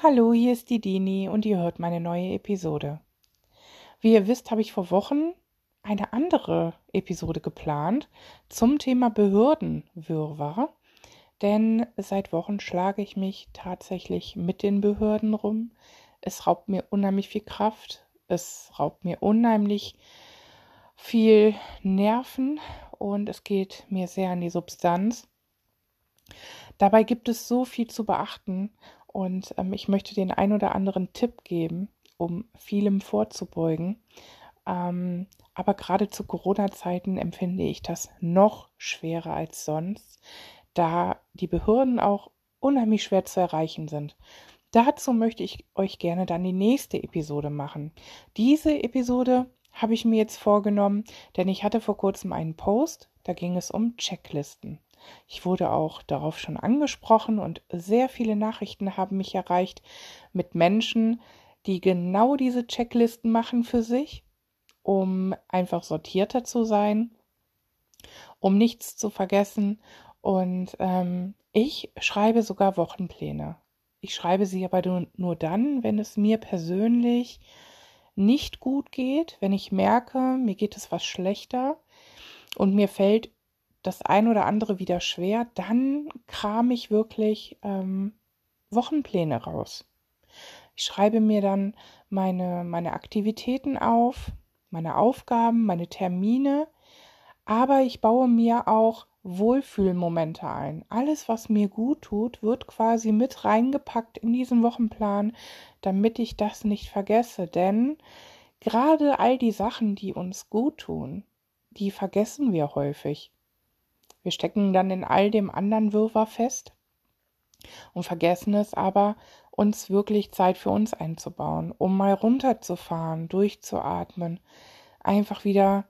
Hallo, hier ist die Dini und ihr hört meine neue Episode. Wie ihr wisst, habe ich vor Wochen eine andere Episode geplant zum Thema Behördenwirrwarr. Denn seit Wochen schlage ich mich tatsächlich mit den Behörden rum. Es raubt mir unheimlich viel Kraft. Es raubt mir unheimlich viel Nerven und es geht mir sehr an die Substanz. Dabei gibt es so viel zu beachten und ähm, ich möchte den ein oder anderen Tipp geben, um vielem vorzubeugen. Ähm, aber gerade zu Corona-Zeiten empfinde ich das noch schwerer als sonst, da die Behörden auch unheimlich schwer zu erreichen sind. Dazu möchte ich euch gerne dann die nächste Episode machen. Diese Episode habe ich mir jetzt vorgenommen, denn ich hatte vor kurzem einen Post, da ging es um Checklisten. Ich wurde auch darauf schon angesprochen und sehr viele Nachrichten haben mich erreicht mit Menschen, die genau diese Checklisten machen für sich, um einfach sortierter zu sein, um nichts zu vergessen. Und ähm, ich schreibe sogar Wochenpläne. Ich schreibe sie aber nur, nur dann, wenn es mir persönlich nicht gut geht, wenn ich merke, mir geht es was schlechter und mir fällt das ein oder andere wieder schwer, dann kram ich wirklich ähm, Wochenpläne raus. Ich schreibe mir dann meine, meine Aktivitäten auf, meine Aufgaben, meine Termine, aber ich baue mir auch Wohlfühlmomente ein. Alles, was mir gut tut, wird quasi mit reingepackt in diesen Wochenplan, damit ich das nicht vergesse. Denn gerade all die Sachen, die uns gut tun, die vergessen wir häufig. Wir stecken dann in all dem anderen Wirrwarr fest und vergessen es aber, uns wirklich Zeit für uns einzubauen, um mal runterzufahren, durchzuatmen, einfach wieder,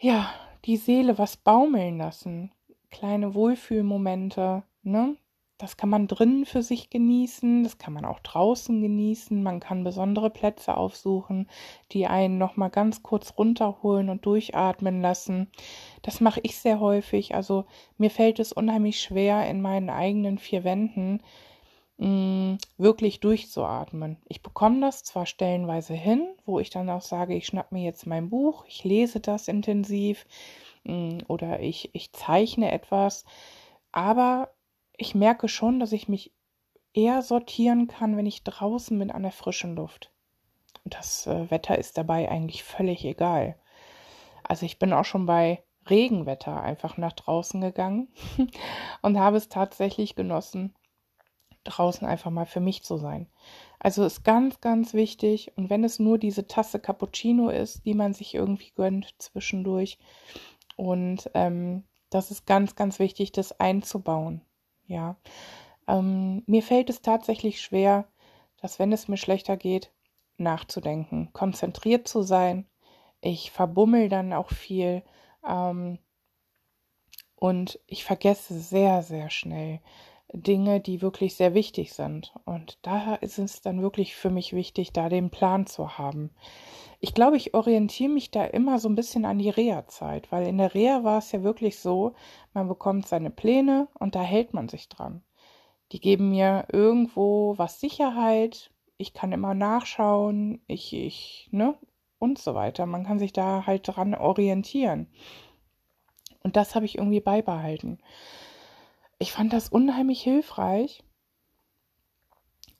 ja, die Seele was baumeln lassen, kleine Wohlfühlmomente, ne? Das kann man drinnen für sich genießen, das kann man auch draußen genießen. Man kann besondere Plätze aufsuchen, die einen noch mal ganz kurz runterholen und durchatmen lassen. Das mache ich sehr häufig. Also mir fällt es unheimlich schwer in meinen eigenen vier Wänden mh, mm, wirklich durchzuatmen. Ich bekomme das zwar stellenweise hin, wo ich dann auch sage, ich schnapp mir jetzt mein Buch, ich lese das intensiv mh, mm, oder ich ich zeichne etwas, aber ich merke schon, dass ich mich eher sortieren kann, wenn ich draußen bin an der frischen Luft. Und das äh, Wetter ist dabei eigentlich völlig egal. Also ich bin auch schon bei Regenwetter einfach nach draußen gegangen und habe es tatsächlich genossen, draußen einfach mal für mich zu sein. Also ist ganz, ganz wichtig. Und wenn es nur diese Tasse Cappuccino ist, die man sich irgendwie gönnt zwischendurch. Und ähm, das ist ganz, ganz wichtig, das einzubauen. Ja, ähm, mir fällt es tatsächlich schwer, dass wenn es mir schlechter geht, nachzudenken, konzentriert zu sein. Ich verbummel dann auch viel ähm, und ich vergesse sehr, sehr schnell Dinge, die wirklich sehr wichtig sind. Und da ist es dann wirklich für mich wichtig, da den Plan zu haben. Ich glaube, ich orientiere mich da immer so ein bisschen an die Reha-Zeit, weil in der Reha war es ja wirklich so, man bekommt seine Pläne und da hält man sich dran. Die geben mir irgendwo was Sicherheit, ich kann immer nachschauen, ich, ich, ne, und so weiter. Man kann sich da halt dran orientieren. Und das habe ich irgendwie beibehalten. Ich fand das unheimlich hilfreich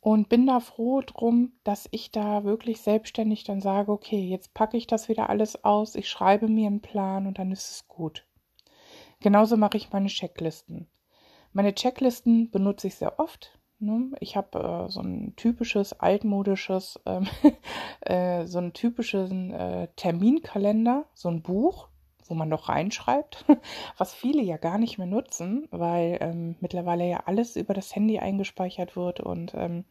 und bin da froh drum, dass ich da wirklich selbstständig dann sage, okay, jetzt packe ich das wieder alles aus, ich schreibe mir einen Plan und dann ist es gut. Genauso mache ich meine Checklisten. Meine Checklisten benutze ich sehr oft. Ne? Ich habe äh, so ein typisches altmodisches, ähm, äh, so einen typischen äh, Terminkalender, so ein Buch, wo man noch reinschreibt, was viele ja gar nicht mehr nutzen, weil ähm, mittlerweile ja alles über das Handy eingespeichert wird und ähm,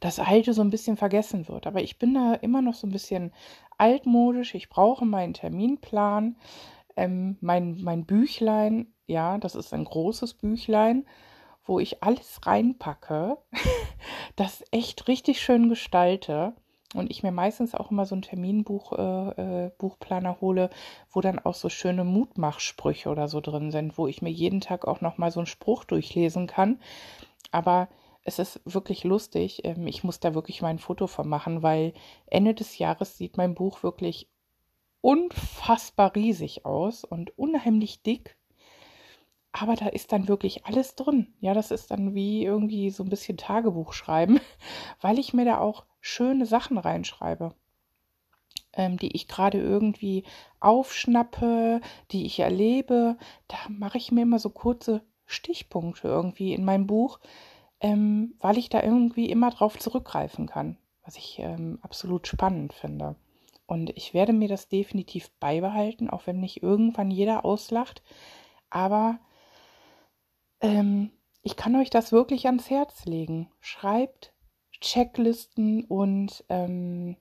das Alte so ein bisschen vergessen wird. Aber ich bin da immer noch so ein bisschen altmodisch. Ich brauche meinen Terminplan, ähm, mein, mein Büchlein, ja, das ist ein großes Büchlein, wo ich alles reinpacke, das echt richtig schön gestalte und ich mir meistens auch immer so ein Terminbuch, äh, äh, Buchplaner hole, wo dann auch so schöne Mutmachsprüche oder so drin sind, wo ich mir jeden Tag auch nochmal so einen Spruch durchlesen kann. Aber es ist wirklich lustig. Ähm, ich muss da wirklich mein Foto von machen, weil Ende des Jahres sieht mein Buch wirklich unfassbar riesig aus und unheimlich dick. Aber da ist dann wirklich alles drin. Ja, das ist dann wie irgendwie so ein bisschen Tagebuch schreiben, weil ich mir da auch schöne Sachen reinschreibe, ähm, die ich gerade irgendwie aufschnappe, die ich erlebe. Da mache ich mir immer so kurze Stichpunkte irgendwie in meinem Buch, ähm, weil ich da irgendwie immer drauf zurückgreifen kann, was ich ähm, absolut spannend finde. Und ich werde mir das definitiv beibehalten, auch wenn nicht irgendwann jeder auslacht. Aber ähm, ich kann euch das wirklich ans Herz legen. Schreibt Checklisten und ähm,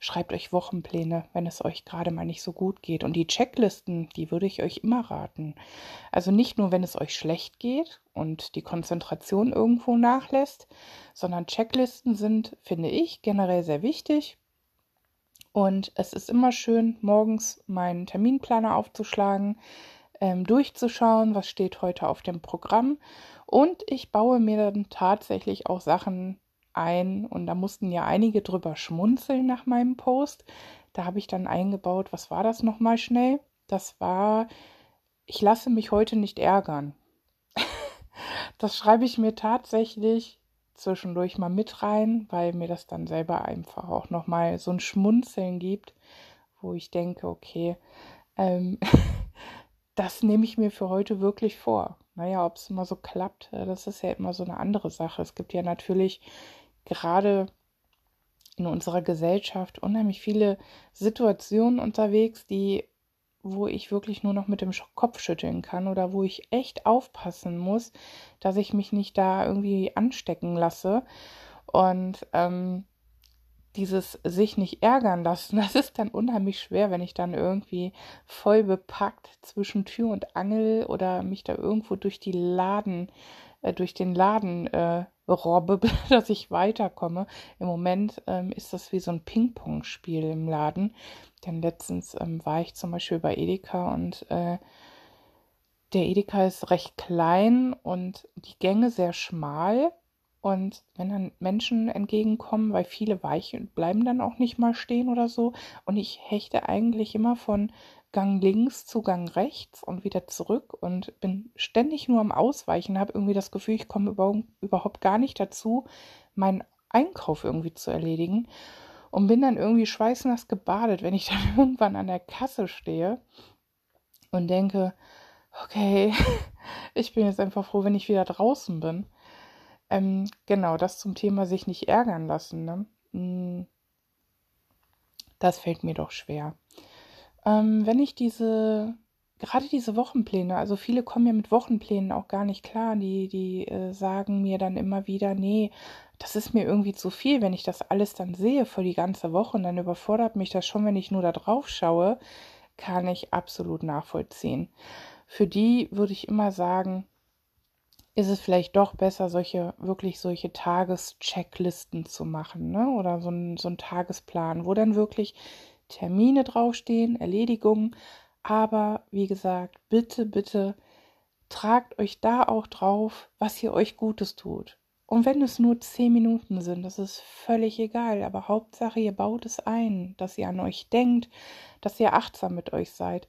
schreibt euch Wochenpläne, wenn es euch gerade mal nicht so gut geht. Und die Checklisten, die würde ich euch immer raten. Also nicht nur, wenn es euch schlecht geht und die Konzentration irgendwo nachlässt, sondern Checklisten sind, finde ich, generell sehr wichtig. Und es ist immer schön, morgens meinen Terminplaner aufzuschlagen, ähm, durchzuschauen, was steht heute auf dem Programm. Und ich baue mir dann tatsächlich auch Sachen ein. Und da mussten ja einige drüber schmunzeln nach meinem Post. Da habe ich dann eingebaut, was war das nochmal schnell? Das war, ich lasse mich heute nicht ärgern. das schreibe ich mir tatsächlich zwischendurch mal mit rein, weil mir das dann selber einfach auch nochmal so ein Schmunzeln gibt, wo ich denke, okay, ähm, das nehme ich mir für heute wirklich vor. Naja, ob es immer so klappt, äh, das ist ja immer so eine andere Sache. Es gibt ja natürlich gerade in unserer Gesellschaft unheimlich viele Situationen unterwegs, die wo ich wirklich nur noch mit dem Kopf schütteln kann oder wo ich echt aufpassen muss, dass ich mich nicht da irgendwie anstecken lasse. Und ähm, dieses sich nicht ärgern lassen, das ist dann unheimlich schwer, wenn ich dann irgendwie voll bepackt zwischen Tür und Angel oder mich da irgendwo durch die Laden, äh, durch den Laden äh, robbe, dass ich weiterkomme. Im Moment ähm, ist das wie so ein Ping-Pong-Spiel im Laden. Denn letztens ähm, war ich zum Beispiel bei Edeka und äh, der Edeka ist recht klein und die Gänge sehr schmal. Und wenn dann Menschen entgegenkommen, weil viele weichen, bleiben dann auch nicht mal stehen oder so. Und ich hechte eigentlich immer von Gang links zu Gang rechts und wieder zurück und bin ständig nur am Ausweichen, habe irgendwie das Gefühl, ich komme überhaupt gar nicht dazu, meinen Einkauf irgendwie zu erledigen und bin dann irgendwie schweißnass gebadet, wenn ich dann irgendwann an der Kasse stehe und denke, okay, ich bin jetzt einfach froh, wenn ich wieder draußen bin. Ähm, genau, das zum Thema sich nicht ärgern lassen. Ne? Hm, das fällt mir doch schwer. Ähm, wenn ich diese, gerade diese Wochenpläne, also viele kommen ja mit Wochenplänen auch gar nicht klar, die, die äh, sagen mir dann immer wieder, nee, das ist mir irgendwie zu viel, wenn ich das alles dann sehe für die ganze Woche und dann überfordert mich das schon, wenn ich nur da drauf schaue, kann ich absolut nachvollziehen. Für die würde ich immer sagen, ist es vielleicht doch besser, solche, wirklich solche Tageschecklisten zu machen, ne? Oder so ein, so ein Tagesplan, wo dann wirklich Termine draufstehen, Erledigungen. Aber wie gesagt, bitte, bitte tragt euch da auch drauf, was ihr euch Gutes tut. Und wenn es nur zehn Minuten sind, das ist völlig egal. Aber Hauptsache, ihr baut es ein, dass ihr an euch denkt, dass ihr achtsam mit euch seid,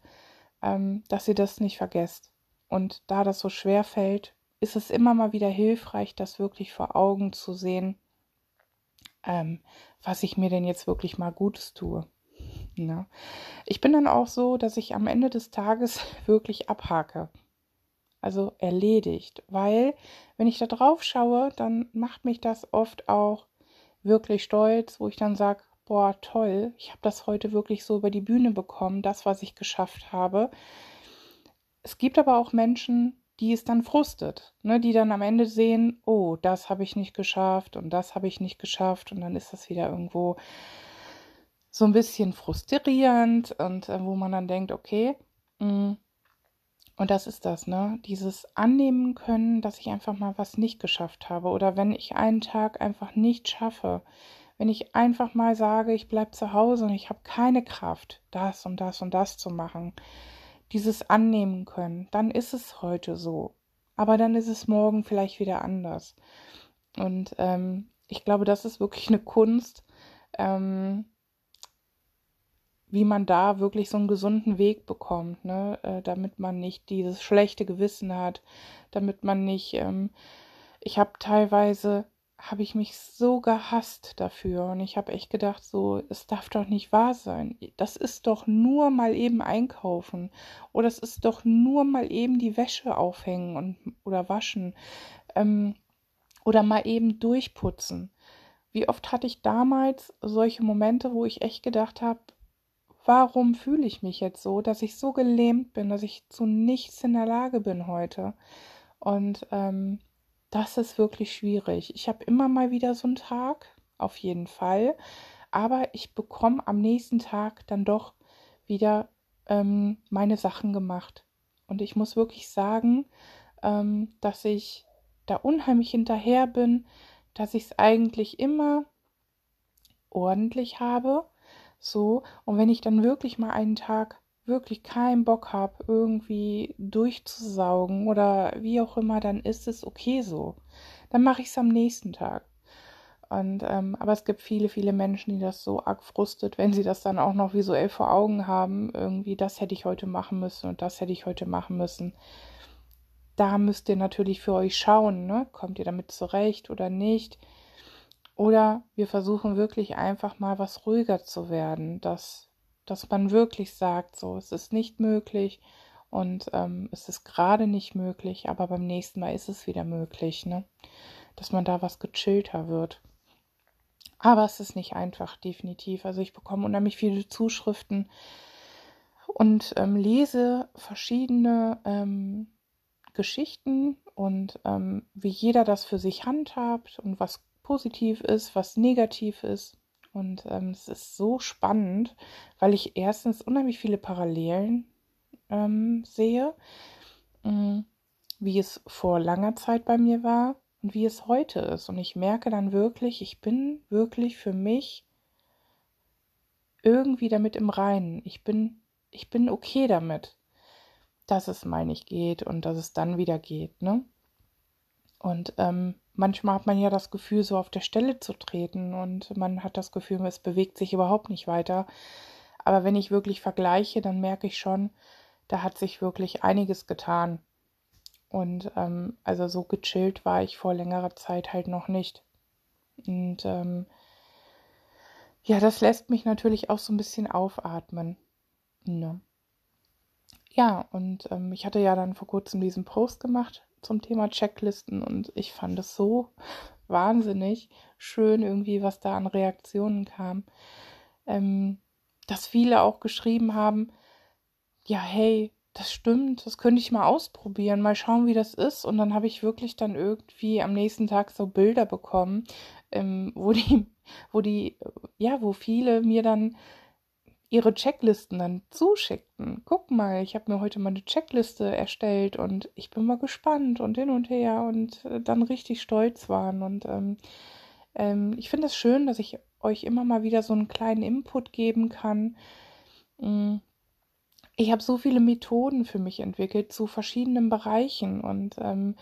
ähm, dass ihr das nicht vergesst. Und da das so schwer fällt, ist es immer mal wieder hilfreich, das wirklich vor Augen zu sehen, ähm, was ich mir denn jetzt wirklich mal Gutes tue. Ne? Ich bin dann auch so, dass ich am Ende des Tages wirklich abhake. Also erledigt. Weil, wenn ich da drauf schaue, dann macht mich das oft auch wirklich stolz, wo ich dann sage, boah, toll, ich habe das heute wirklich so über die Bühne bekommen, das, was ich geschafft habe. Es gibt aber auch Menschen, die es dann frustet, ne, die dann am Ende sehen, oh, das habe ich nicht geschafft und das habe ich nicht geschafft und dann ist das wieder irgendwo so ein bisschen frustrierend und äh, wo man dann denkt, okay, mh, mm, und das ist das, ne? Dieses Annehmen können, dass ich einfach mal was nicht geschafft habe oder wenn ich einen Tag einfach nicht schaffe, wenn ich einfach mal sage, ich bleibe zu Hause und ich habe keine Kraft, das und das und das zu machen, dieses Annehmen können, dann ist es heute so. Aber dann ist es morgen vielleicht wieder anders. Und ähm, ich glaube, das ist wirklich eine Kunst, ähm, wie man da wirklich so einen gesunden Weg bekommt, ne? Äh, damit man nicht dieses schlechte Gewissen hat, damit man nicht, ähm, ich habe teilweise, habe ich mich so gehasst dafür und ich habe echt gedacht, so, es darf doch nicht wahr sein. Das ist doch nur mal eben einkaufen oder es ist doch nur mal eben die Wäsche aufhängen und oder waschen ähm, oder mal eben durchputzen. Wie oft hatte ich damals solche Momente, wo ich echt gedacht habe, warum fühle ich mich jetzt so, dass ich so gelähmt bin, dass ich zu nichts in der Lage bin heute. Und ähm, das ist wirklich schwierig. Ich habe immer mal wieder so einen Tag, auf jeden Fall, aber ich bekomme am nächsten Tag dann doch wieder ähm, meine Sachen gemacht. Und ich muss wirklich sagen, ähm, dass ich da unheimlich hinterher bin, dass ich es eigentlich immer ordentlich habe. So, und wenn ich dann wirklich mal einen Tag wirklich keinen Bock habe, irgendwie durchzusaugen oder wie auch immer, dann ist es okay so. Dann mache ich es am nächsten Tag. Und, ähm, aber es gibt viele, viele Menschen, die das so arg frustet, wenn sie das dann auch noch visuell vor Augen haben. Irgendwie, das hätte ich heute machen müssen und das hätte ich heute machen müssen da müsst ihr natürlich für euch schauen, ne? kommt ihr damit zurecht oder nicht. Oder wir versuchen wirklich einfach mal was ruhiger zu werden, dass, dass man wirklich sagt, so, es ist nicht möglich und ähm, es ist gerade nicht möglich, aber beim nächsten Mal ist es wieder möglich, ne? dass man da was gechillter wird. Aber es ist nicht einfach, definitiv. Also ich bekomme unheimlich viele Zuschriften und ähm, lese verschiedene ähm, Geschichten und ähm, wie jeder das für sich handhabt und was positiv ist, was negativ ist. Und ähm, es ist so spannend, weil ich erstens unheimlich viele Parallelen ähm, sehe, ähm, wie es vor langer Zeit bei mir war und wie es heute ist. Und ich merke dann wirklich, ich bin wirklich für mich irgendwie damit im Reinen. Ich bin, ich bin okay damit dass es mal nicht geht und dass es dann wieder geht, ne? Und ähm, manchmal hat man ja das Gefühl, so auf der Stelle zu treten und man hat das Gefühl, es bewegt sich überhaupt nicht weiter. Aber wenn ich wirklich vergleiche, dann merke ich schon, da hat sich wirklich einiges getan. Und ähm, also so gechillt war ich vor längerer Zeit halt noch nicht. Und ähm, ja, das lässt mich natürlich auch so ein bisschen aufatmen. Ne? Ja, und ähm, ich hatte ja dann vor kurzem diesen Post gemacht zum Thema Checklisten und ich fand es so wahnsinnig schön irgendwie, was da an Reaktionen kam. Ähm, dass viele auch geschrieben haben, ja, hey, das stimmt, das könnte ich mal ausprobieren, mal schauen, wie das ist. Und dann habe ich wirklich dann irgendwie am nächsten Tag so Bilder bekommen, ähm, wo die, wo die, ja, wo viele mir dann ihre Checklisten dann zuschickten. Guck mal, ich habe mir heute mal eine Checkliste erstellt und ich bin mal gespannt und hin und her und äh, dann richtig stolz waren. Und ähm, ähm, ich finde es das schön, dass ich euch immer mal wieder so einen kleinen Input geben kann. Mm. Ich habe so viele Methoden für mich entwickelt zu verschiedenen Bereichen und ähm,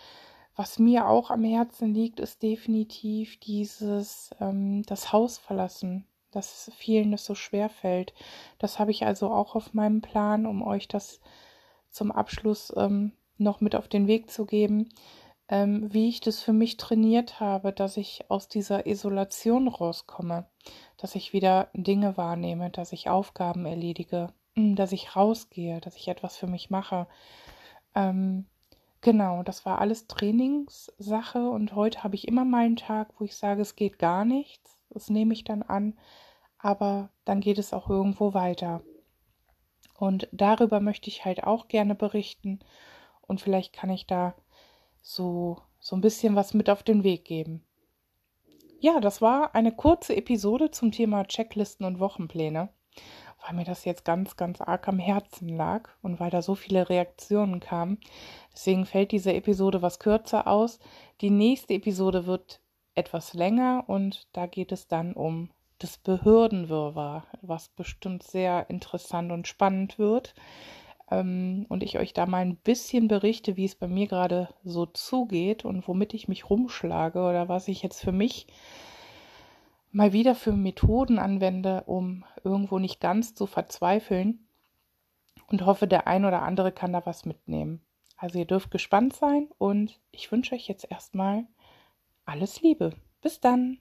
was mir auch am Herzen liegt, ist definitiv dieses ähm, das Haus verlassen dass vielen das so schwer fällt. Das habe ich also auch auf meinem Plan, um euch das zum Abschluss ähm, noch mit auf den Weg zu geben, ähm, wie ich das für mich trainiert habe, dass ich aus dieser Isolation rauskomme, dass ich wieder Dinge wahrnehme, dass ich Aufgaben erledige, hm, dass ich rausgehe, dass ich etwas für mich mache. Ähm, genau, das war alles Trainingssache und heute habe ich immer mal einen Tag, wo ich sage, es geht gar nichts das nehme ich dann an, aber dann geht es auch irgendwo weiter. Und darüber möchte ich halt auch gerne berichten und vielleicht kann ich da so, so ein bisschen was mit auf den Weg geben. Ja, das war eine kurze Episode zum Thema Checklisten und Wochenpläne, weil mir das jetzt ganz, ganz arg am Herzen lag und weil da so viele Reaktionen kamen. Deswegen fällt diese Episode was kürzer aus. Die nächste Episode wird etwas länger und da geht es dann um das Behördenwirrwarr, was bestimmt sehr interessant und spannend wird. ähm, und ich euch da mal ein bisschen berichte, wie es bei mir gerade so zugeht und womit ich mich rumschlage oder was ich jetzt für mich mal wieder für Methoden anwende, um irgendwo nicht ganz zu verzweifeln und hoffe, der ein oder andere kann da was mitnehmen. Also ihr dürft gespannt sein und ich wünsche euch jetzt erstmal alles Liebe. Bis dann.